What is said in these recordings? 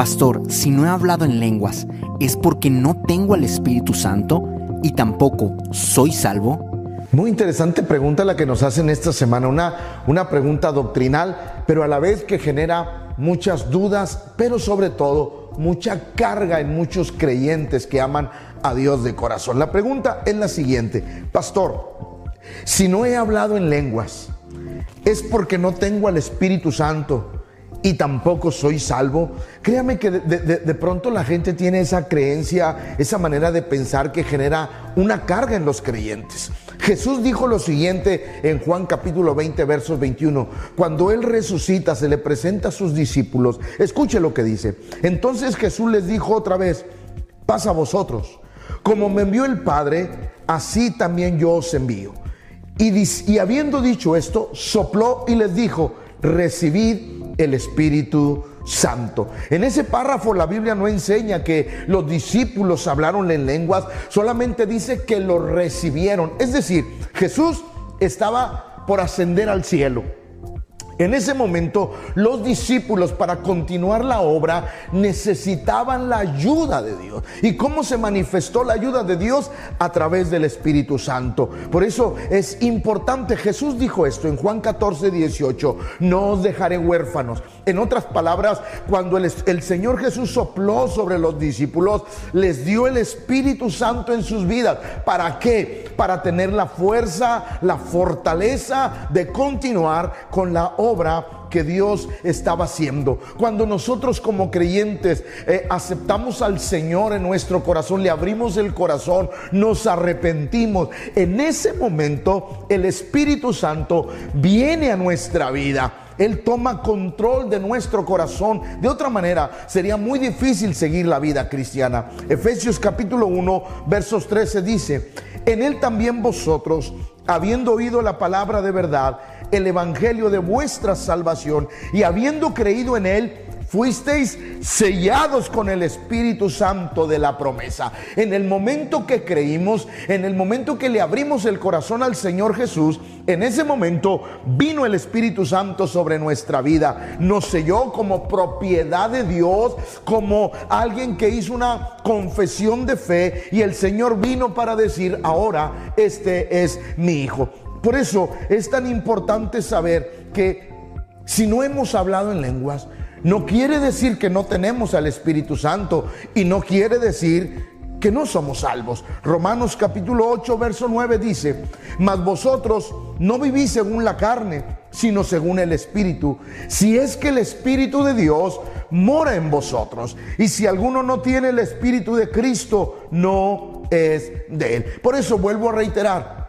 Pastor, si no he hablado en lenguas, ¿es porque no tengo al Espíritu Santo y tampoco soy salvo? Muy interesante pregunta la que nos hacen esta semana, una, una pregunta doctrinal, pero a la vez que genera muchas dudas, pero sobre todo mucha carga en muchos creyentes que aman a Dios de corazón. La pregunta es la siguiente, pastor, si no he hablado en lenguas, ¿es porque no tengo al Espíritu Santo? Y tampoco soy salvo. Créame que de, pronto la gente tiene esa creencia, esa manera de pensar que genera una carga en los creyentes. Jesús dijo lo siguiente en Juan capítulo 20, versos 21. Cuando Él resucita, se le presenta a sus discípulos. Escuche lo que dice. Entonces Jesús les dijo otra vez, pasa a vosotros. Como me envió el Padre, así también yo os envío. Y, y habiendo dicho esto, sopló y les dijo, recibid el Espíritu Santo. En ese párrafo la Biblia no enseña que los discípulos hablaron en lenguas, solamente dice que lo recibieron. Es decir, Jesús estaba por ascender al cielo. En ese momento los discípulos para continuar la obra necesitaban la ayuda de Dios. ¿Y cómo se manifestó la ayuda de Dios? A través del Espíritu Santo. Por eso es importante, Jesús dijo esto en Juan 14, 18, no os dejaré huérfanos. En otras palabras, cuando el, el Señor Jesús sopló sobre los discípulos, les dio el Espíritu Santo en sus vidas. ¿Para qué? Para tener la fuerza, la fortaleza de continuar con la obra obra que Dios estaba haciendo. Cuando nosotros como creyentes eh, aceptamos al Señor en nuestro corazón, le abrimos el corazón, nos arrepentimos, en ese momento el Espíritu Santo viene a nuestra vida. Él toma control de nuestro corazón. De otra manera, sería muy difícil seguir la vida cristiana. Efesios capítulo 1, versos 13 dice, en Él también vosotros, habiendo oído la palabra de verdad, el evangelio de vuestra salvación y habiendo creído en él, fuisteis sellados con el Espíritu Santo de la promesa. En el momento que creímos, en el momento que le abrimos el corazón al Señor Jesús, en ese momento vino el Espíritu Santo sobre nuestra vida. Nos selló como propiedad de Dios, como alguien que hizo una confesión de fe y el Señor vino para decir, ahora este es mi Hijo. Por eso es tan importante saber que si no hemos hablado en lenguas, no quiere decir que no tenemos al Espíritu Santo y no quiere decir que no somos salvos. Romanos capítulo 8, verso 9 dice, mas vosotros no vivís según la carne, sino según el Espíritu, si es que el Espíritu de Dios mora en vosotros. Y si alguno no tiene el Espíritu de Cristo, no es de él. Por eso vuelvo a reiterar,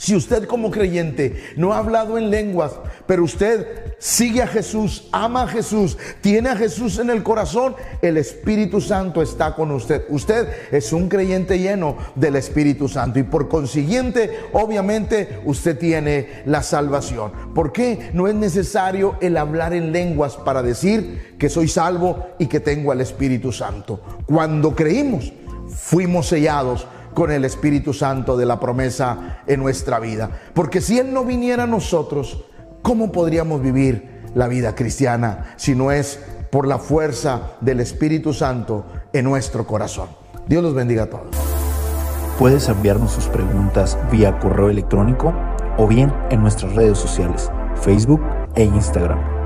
si usted como creyente no ha hablado en lenguas, pero usted sigue a Jesús, ama a Jesús, tiene a Jesús en el corazón, el Espíritu Santo está con usted. Usted es un creyente lleno del Espíritu Santo y por consiguiente, obviamente, usted tiene la salvación. ¿Por qué no es necesario el hablar en lenguas para decir que soy salvo y que tengo al Espíritu Santo? Cuando creímos, fuimos sellados con el Espíritu Santo de la promesa en nuestra vida. Porque si Él no viniera a nosotros, ¿cómo podríamos vivir la vida cristiana si no es por la fuerza del Espíritu Santo en nuestro corazón? Dios los bendiga a todos. Puedes enviarnos sus preguntas vía correo electrónico o bien en nuestras redes sociales, Facebook e Instagram